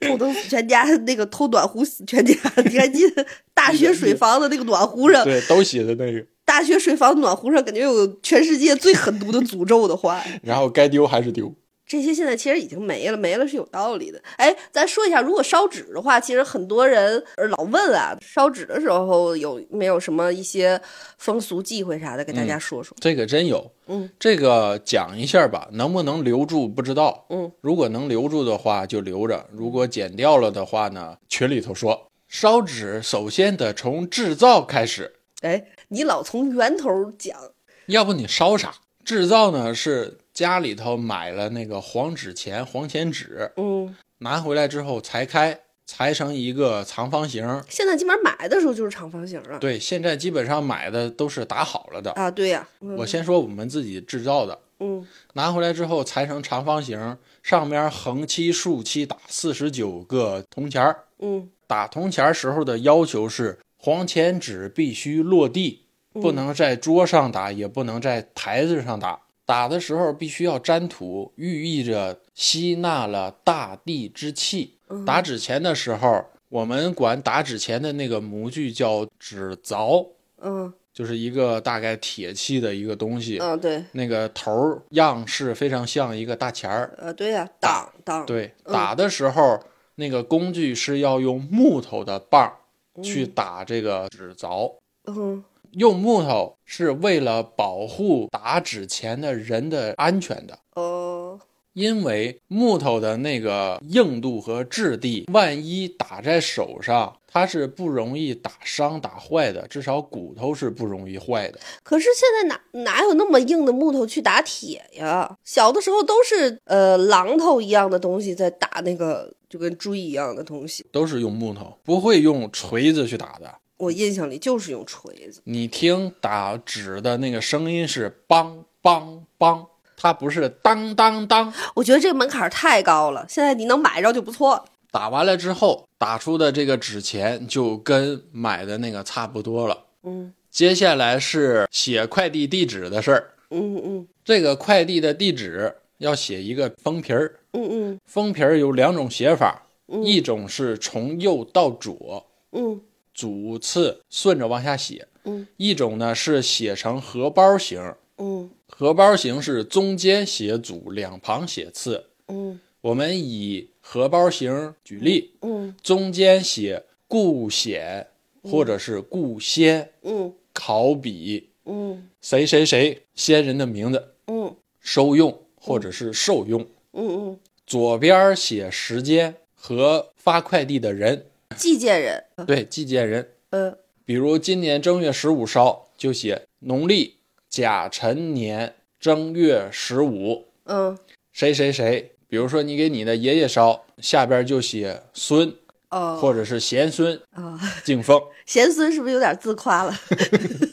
偷灯死全家，那个偷暖壶死全家。你还记得大学水房的那个暖壶上，对，都写的那个，大学水房暖壶上感觉有全世界最狠毒的诅咒的话。然后该丢还是丢。这些现在其实已经没了，没了是有道理的。哎，咱说一下，如果烧纸的话，其实很多人呃老问啊，烧纸的时候有没有什么一些风俗忌讳啥的，给大家说说。这个真有，嗯，这个讲一下吧，能不能留住不知道，嗯，如果能留住的话就留着，如果剪掉了的话呢，群里头说，烧纸首先得从制造开始，哎，你老从源头讲，要不你烧啥？制造呢是家里头买了那个黄纸钱、黄钱纸，嗯，拿回来之后裁开，裁成一个长方形。现在基本上买的时候就是长方形了。对，现在基本上买的都是打好了的。啊，对呀、嗯我先说我们自己制造的，嗯拿回来之后裁成长方形，上面横七竖七打四十九个铜钱儿。嗯打铜钱儿时候的要求是，黄钱纸必须落地，不能在桌上打，也不能在台子上打。打的时候必须要沾土，寓意着吸纳了大地之气。打纸钱的时候，我们管打纸钱的那个模具叫纸凿，嗯就是一个大概铁器的一个东西。嗯，对，那个头儿样式非常像一个大钱儿。呃，对呀、当当，对，打的时候、那个工具是要用木头的棒儿去打这个纸凿。嗯用木头是为了保护打纸钱的人的安全的，哦，因为木头的那个硬度和质地，万一打在手上，它是不容易打伤、打坏的，至少骨头是不容易坏的。可是现在哪哪有那么硬的木头去打铁呀？小的时候都是呃榔头一样的东西在打那个就跟锥一样的东西，都是用木头，不会用锤子去打的。我印象里就是用锤子。你听打纸的那个声音是梆梆梆，它不是当当当。我觉得这个门槛太高了，现在你能买着就不错了。打完了之后，打出的这个纸钱就跟买的那个差不多了。嗯接下来是写快递地址的事儿。嗯嗯这个快递的地址要写一个封皮儿，嗯嗯封皮儿有两种写法，一种是从右到左，嗯主次顺着往下写；嗯。一种呢是写成荷包形，嗯。荷包形是中间写主，两旁写次。嗯。我们以荷包形举例，嗯。中间写顾显或者是顾先，嗯。考比嗯。谁谁谁先人的名字，嗯。收用或者是受用。嗯。左边写时间和发快递的人，嗯，寄件人，对，寄件人。呃比如今年正月十五烧，就写农历甲辰年正月十五，嗯谁谁谁。比如说你给你的爷爷烧，下边就写孙哦或者是贤孙啊，敬奉。贤孙是不是有点自夸了？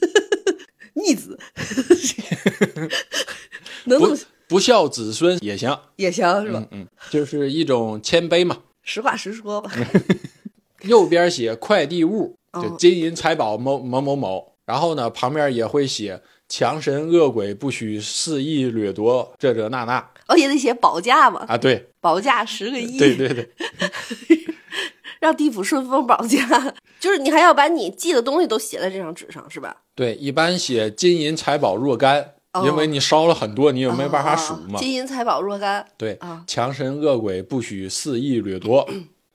逆子，能不孝子孙也行，也行是吧？嗯嗯，就是一种谦卑嘛。实话实说吧。右边写快递物，就哦金银财宝某某某某，然后呢旁边也会写强神恶鬼不许肆意掠夺这这那那。哦，也得写保价嘛，啊，对。保价十个亿，对对对，让地府顺丰保价，就是你还要把你寄的东西都写在这张纸上，是吧？对，一般写金银财宝若干，哦。因为你烧了很多，你也没办法数哦嘛。金银财宝若干，对啊，强神恶鬼不许肆意掠夺。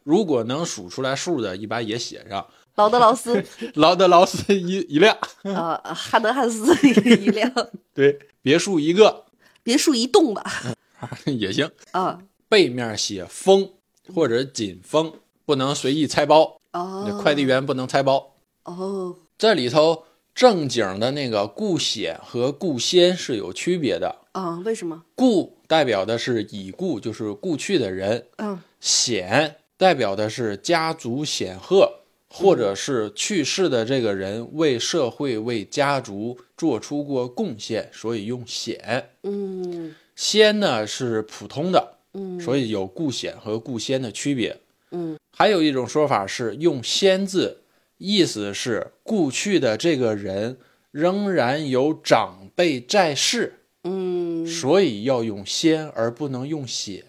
如果能数出来数的，一般也写上。劳德劳斯，劳德劳斯一一辆，呃，汉德汉斯一辆，对，别墅一个。别墅一栋吧，也行。啊，背面写封或者紧封，不能随意拆包，哦，快递员不能拆包。哦，这里头正经的那个故显和故先是有区别的。啊，为什么？故代表的是已故，就是故去的人；嗯，显代表的是家族显赫，或者是去世的这个人为社会、为家族做出过贡献，所以用显。嗯先呢是普通的，嗯所以有故显和故先的区别。嗯还有一种说法是用“先”字，意思是故去的这个人仍然有长辈在世，嗯，所以要用“先”而不能用“显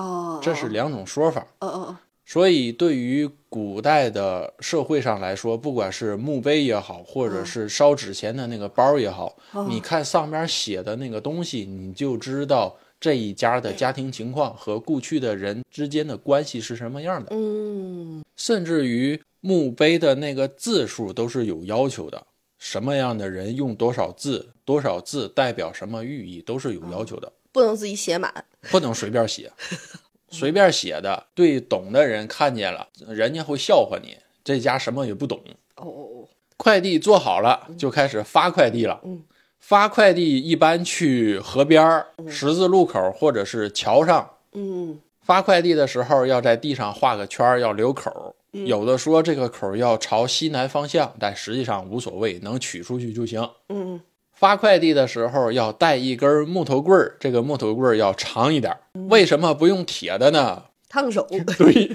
哦”，，这是两种说法。哦哦所以，对于古代的社会上来说，不管是墓碑也好，或者是烧纸钱的那个包也好，哦，你看上面写的那个东西，你就知道这一家的家庭情况和故去的人之间的关系是什么样的。嗯。甚至于墓碑的那个字数都是有要求的，什么样的人用多少字，多少字代表什么寓意，都是有要求的，不能自己写满，不能随便写。随便写的，对懂的人看见了，人家会笑话你，这家什么也不懂。哦哦哦快递做好了，就开始发快递了。嗯发快递一般去河边儿、十字路口或者是桥上。嗯发快递的时候要在地上画个圈儿，要留口儿。有的说这个口要朝西南方向，但实际上无所谓，能取出去就行。嗯发快递的时候要带一根木头棍儿，这个木头棍儿要长一点儿。为什么不用铁的呢？烫手。对，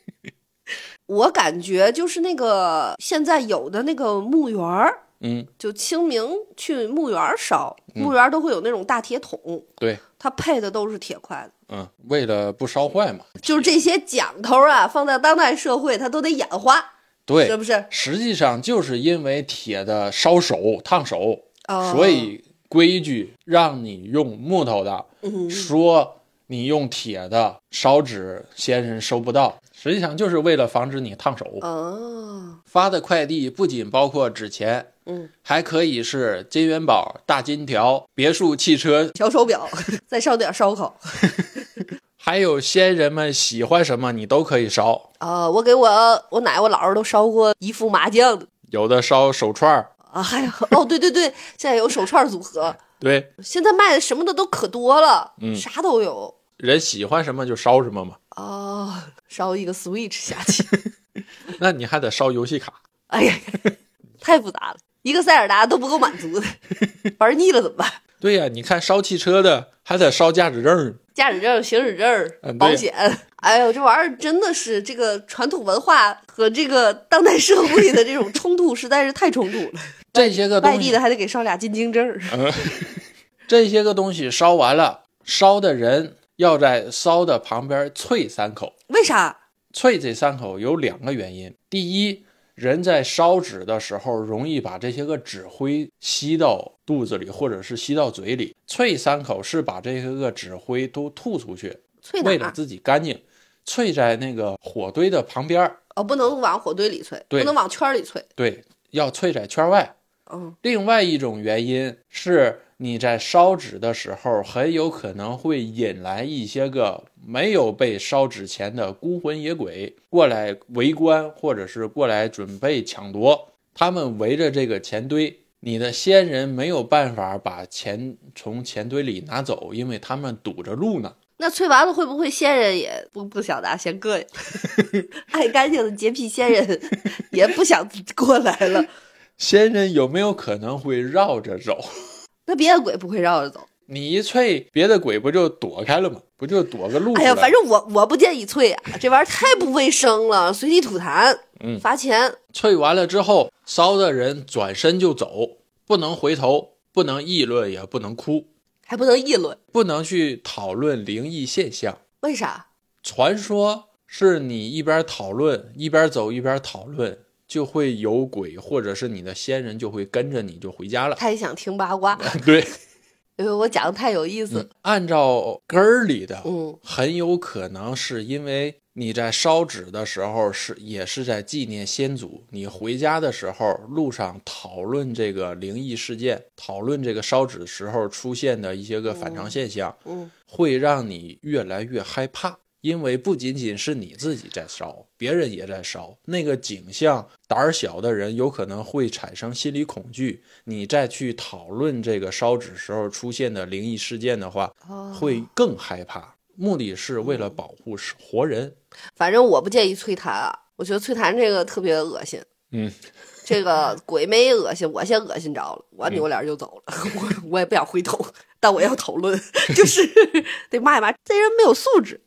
我感觉就是那个现在有的那个墓园儿，嗯，就清明去墓园儿烧，墓园儿都会有那种大铁桶，对，它配的都是铁筷子。嗯，为了不烧坏嘛。就是这些讲头啊，放在当代社会，它都得演化，对，是不是？实际上就是因为铁的烧手、烫手，哦所以规矩让你用木头的，嗯说你用铁的烧纸，先生收不到。实际上就是为了防止你烫手。哦，发的快递不仅包括纸钱，嗯，还可以是金元宝、大金条、别墅、汽车，小手表，再烧点烧烤。还有先人们喜欢什么，你都可以烧。啊、我给我我奶我姥儿都烧过一副麻将的有的烧手串儿，啊，还有哦，对对对，现在有手串组合，对，现在卖的什么的都可多了，嗯啥都有。人喜欢什么就烧什么嘛。哦，烧一个 Switch 下去，那你还得烧游戏卡。哎呀，太复杂了，一个塞尔达都不够满足的，玩腻了怎么办？对呀、你看烧汽车的还得烧驾驶证，驾驶证、行驶证、保险，哎呦，这玩意儿真的是这个传统文化和这个当代社会的这种冲突实在是太冲突了。这些个外地的，还得给烧俩进京证儿。这些个东西烧完了，烧的人要在烧的旁边啐三口。为啥？啐这三口有两个原因：第一，人在烧纸的时候容易把这些个纸灰吸到肚子里，或者是吸到嘴里。啐三口是把这些个纸灰都吐出去？为了自己干净。啐在那个火堆的旁边儿，哦，不能往火堆里啐，不能往圈儿里啐。对，要啐在圈外。嗯，另外一种原因是你在烧纸的时候，很有可能会引来一些个没有被烧纸钱的孤魂野鬼过来围观，或者是过来准备抢夺。他们围着这个钱堆，你的先人没有办法把钱从钱堆里拿走，因为他们堵着路呢。那啐完了会不会先人也不不想拿先膈应？爱干净的洁癖仙人也不想过来了。先人有没有可能会绕着走？那别的鬼不会绕着走，你一啐，别的鬼不就躲开了吗？不就躲个路？哎呀，反正我我不建议啐啊，这玩意儿太不卫生了，随地吐痰，嗯罚钱。啐完了之后，烧的人转身就走，不能回头，不能议论，也不能哭，还不能议论，不能去讨论灵异现象。为啥？传说是你一边讨论，一边走一边讨论，就会有鬼，或者是你的先人就会跟着你就回家了。他也想听八卦，对，因为我讲的太有意思。按照根儿里的，嗯很有可能是因为你在烧纸的时候是也是在纪念先祖，你回家的时候路上讨论这个灵异事件，讨论这个烧纸时候出现的一些个反常现象，嗯会让你越来越害怕。因为不仅仅是你自己在烧，别人也在烧，那个景象，胆儿小的人有可能会产生心理恐惧。你再去讨论这个烧纸时候出现的灵异事件的话，哦会更害怕。目的是为了保护活人。反正我不建议催痰啊，我觉得催痰这个特别恶心。嗯，这个鬼没恶心，我先恶心着了，我扭脸就走了，我我也不想回头，但我要讨论，就是得骂一骂这人没有素质。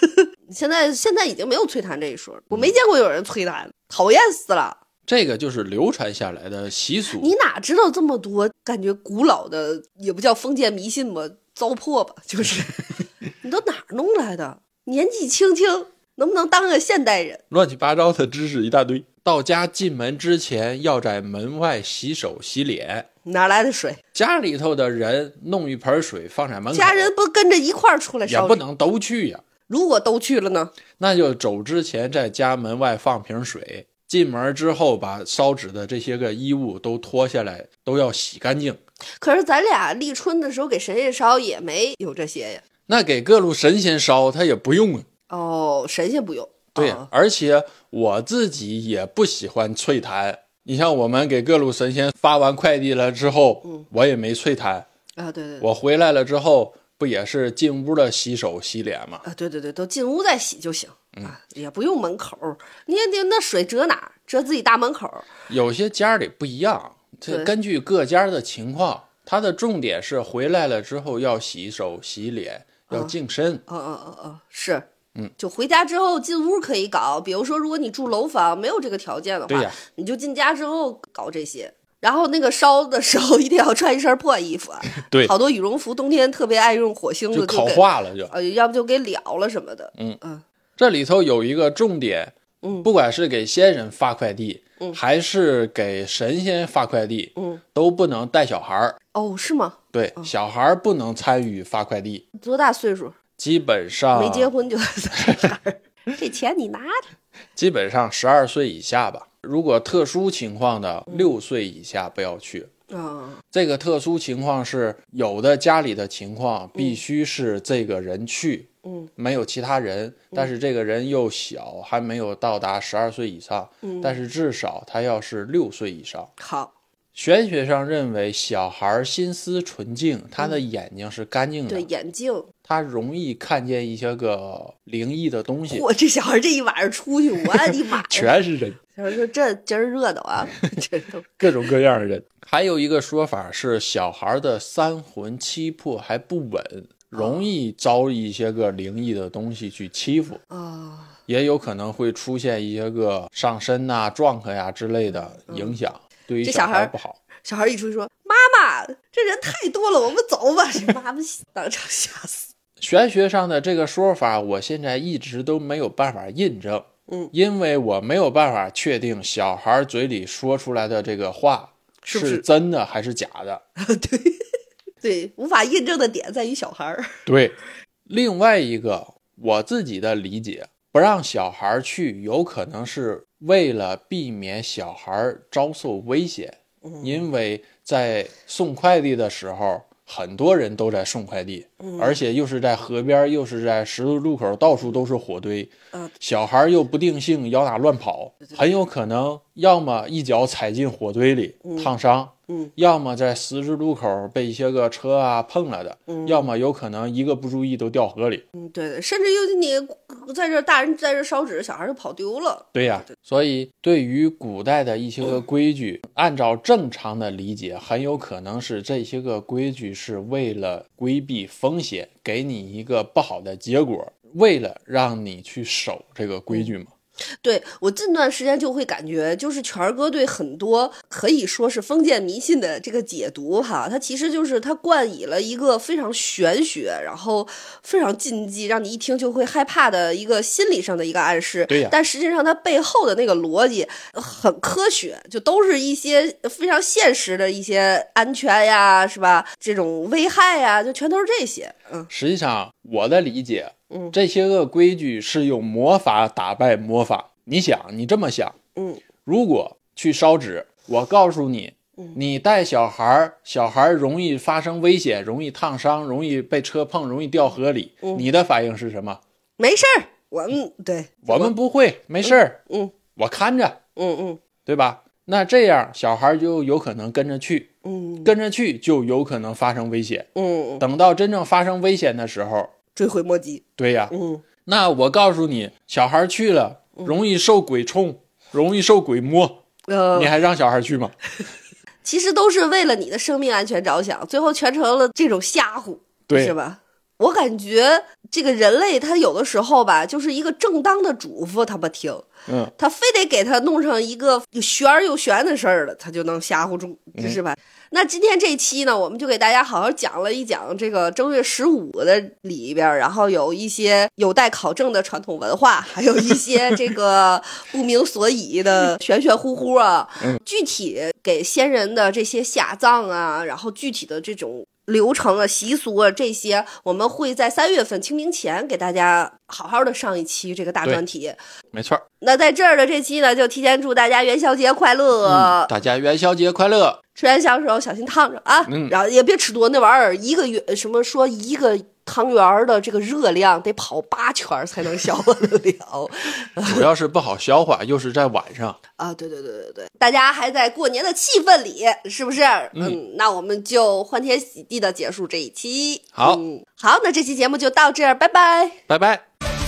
现在现在已经没有催痰这一说，我没见过有人催痰，讨厌死了。这个就是流传下来的习俗。你哪知道这么多？感觉古老的也不叫封建迷信吧，糟粕吧，就是 你都哪儿弄来的？年纪轻轻，能不能当个现代人？乱七八糟的知识一大堆。到家进门之前，要在门外洗手洗脸。哪来的水？家里头的人弄一盆水放在门口，家人不跟着一块儿出来烧纸？也不能都去呀。如果都去了呢？那就走之前在家门外放瓶水，进门之后把烧纸的这些个衣物都脱下来，都要洗干净。可是咱俩立春的时候给神仙烧也没有这些呀。那给各路神仙烧，他也不用啊。哦，神仙不用。对、哦而且我自己也不喜欢啐痰。你像我们给各路神仙发完快递了之后，嗯我也没啐痰。啊，对对对，我回来了之后，不也是进屋的洗手洗脸吗？啊，对对对，都进屋再洗就行嗯啊，也不用门口儿。你你那水折哪儿？折自己大门口。有些家里不一样，这根据各家的情况，它的重点是回来了之后要洗手洗脸，要净身。哦哦哦哦，是，嗯，就回家之后进屋可以搞，比如说如果你住楼房没有这个条件的话，你就进家之后搞这些。然后那个烧的时候一定要穿一身破衣服啊，对好多羽绒服冬天特别爱用火星子烤，化了就。呃，要不就给燎了什么的。嗯嗯这里头有一个重点，嗯不管是给先人发快递，嗯还是给神仙发快递，嗯，都不能带小孩儿。哦，是吗？对，小孩儿不能参与发快递，多大岁数？基本上没结婚就 这钱你拿着。基本上十二岁以下吧。如果特殊情况的，嗯六岁以下不要去。啊、这个特殊情况是有的家里的情况必须是这个人去，嗯，没有其他人，但是这个人又小，还没有到达十二岁以上，嗯。但是至少他要是六岁以上。好，玄学上认为，小孩心思纯净，他的眼睛是干净的，嗯对眼镜，他容易看见一些个灵异的东西，我，这小孩这一晚上出去，我的妈呀！全是人。小孩说这今儿热闹啊，这都各种各样的人。还有一个说法是，小孩的三魂七魄还不稳，容易遭一些个灵异的东西去欺负，啊，也有可能会出现一些个上身呐、撞克呀之类的影响，对于小孩不好。小孩一出去说：“妈妈，这人太多了，我们走吧。”这妈妈当场吓死。玄学上的这个说法，我现在一直都没有办法印证，嗯，因为我没有办法确定小孩嘴里说出来的这个话是真的还是假的。对对，无法印证的点在于小孩儿。对，另外一个我自己的理解，不让小孩去，有可能是为了避免小孩遭受危险，因为在送快递的时候。很多人都在送快递，而且又是在河边，又是在十字路口，到处都是火堆。嗯小孩又不定性，摇打乱跑，很有可能要么一脚踩进火堆里烫伤，嗯，要么在十字路口被一些个车啊碰了的，嗯要么有可能一个不注意都掉河里。嗯，对对，甚至有你在这大人在这烧纸，小孩就跑丢了。对呀，所以对于古代的一些个规矩，按照正常的理解，很有可能是这些个规矩是为了规避风险，给你一个不好的结果，为了让你去守这个规矩嘛。对我近段时间就会感觉，就是权儿哥对很多可以说是封建迷信的这个解读哈，他其实就是他冠以了一个非常玄学，然后非常禁忌，让你一听就会害怕的一个心理上的一个暗示。对呀但实际上它背后的那个逻辑很科学，就都是一些非常现实的一些安全呀，是吧？这种危害呀，就全都是这些。嗯实际上，我的理解，嗯。这些个规矩是用魔法打败魔法。你想，你这么想，嗯。如果去烧纸，我告诉你，嗯。你带小孩儿，小孩儿容易发生危险，容易烫伤，容易被车碰，容易掉河里，嗯。你的反应是什么？没事儿，我们对。我们不会，没事儿，嗯我看着，嗯嗯。对吧？那这样小孩儿就有可能跟着去，嗯。跟着去就有可能发生危险。嗯，等到真正发生危险的时候，追悔莫及。对呀，嗯那我告诉你，小孩去了容易受鬼冲，容易受鬼摸，呃你，还让小孩去吗？其实都是为了你的生命安全着想，最后全成了这种吓唬，对是吧？我感觉这个人类他有的时候吧，就是一个正当的嘱咐他不听，嗯，他非得给他弄成一个又玄而又玄的事儿了，他就能吓唬住，是吧？那今天这一期呢，我们就给大家好好讲了一讲这个正月十五的里边，然后有一些有待考证的传统文化，还有一些这个 不明所以的玄玄乎乎啊。具体给先人的这些下葬啊，然后具体的这种流程啊、习俗啊这些，我们会在三月份清明前给大家好好的上一期这个大专题。没错。那在这儿的这期呢，就提前祝大家元宵节快乐，嗯，大家元宵节快乐！吃元宵的时候小心烫着啊，嗯然后也别吃多，那玩意儿一个月什么说一个汤圆儿的这个热量得跑八圈才能消化得了 主要是不好消化，又是在晚上。啊！对对对对对，大家还在过年的气氛里，是不是？嗯，那我们就欢天喜地的结束这一期。好嗯，好，那这期节目就到这儿，拜拜。拜拜。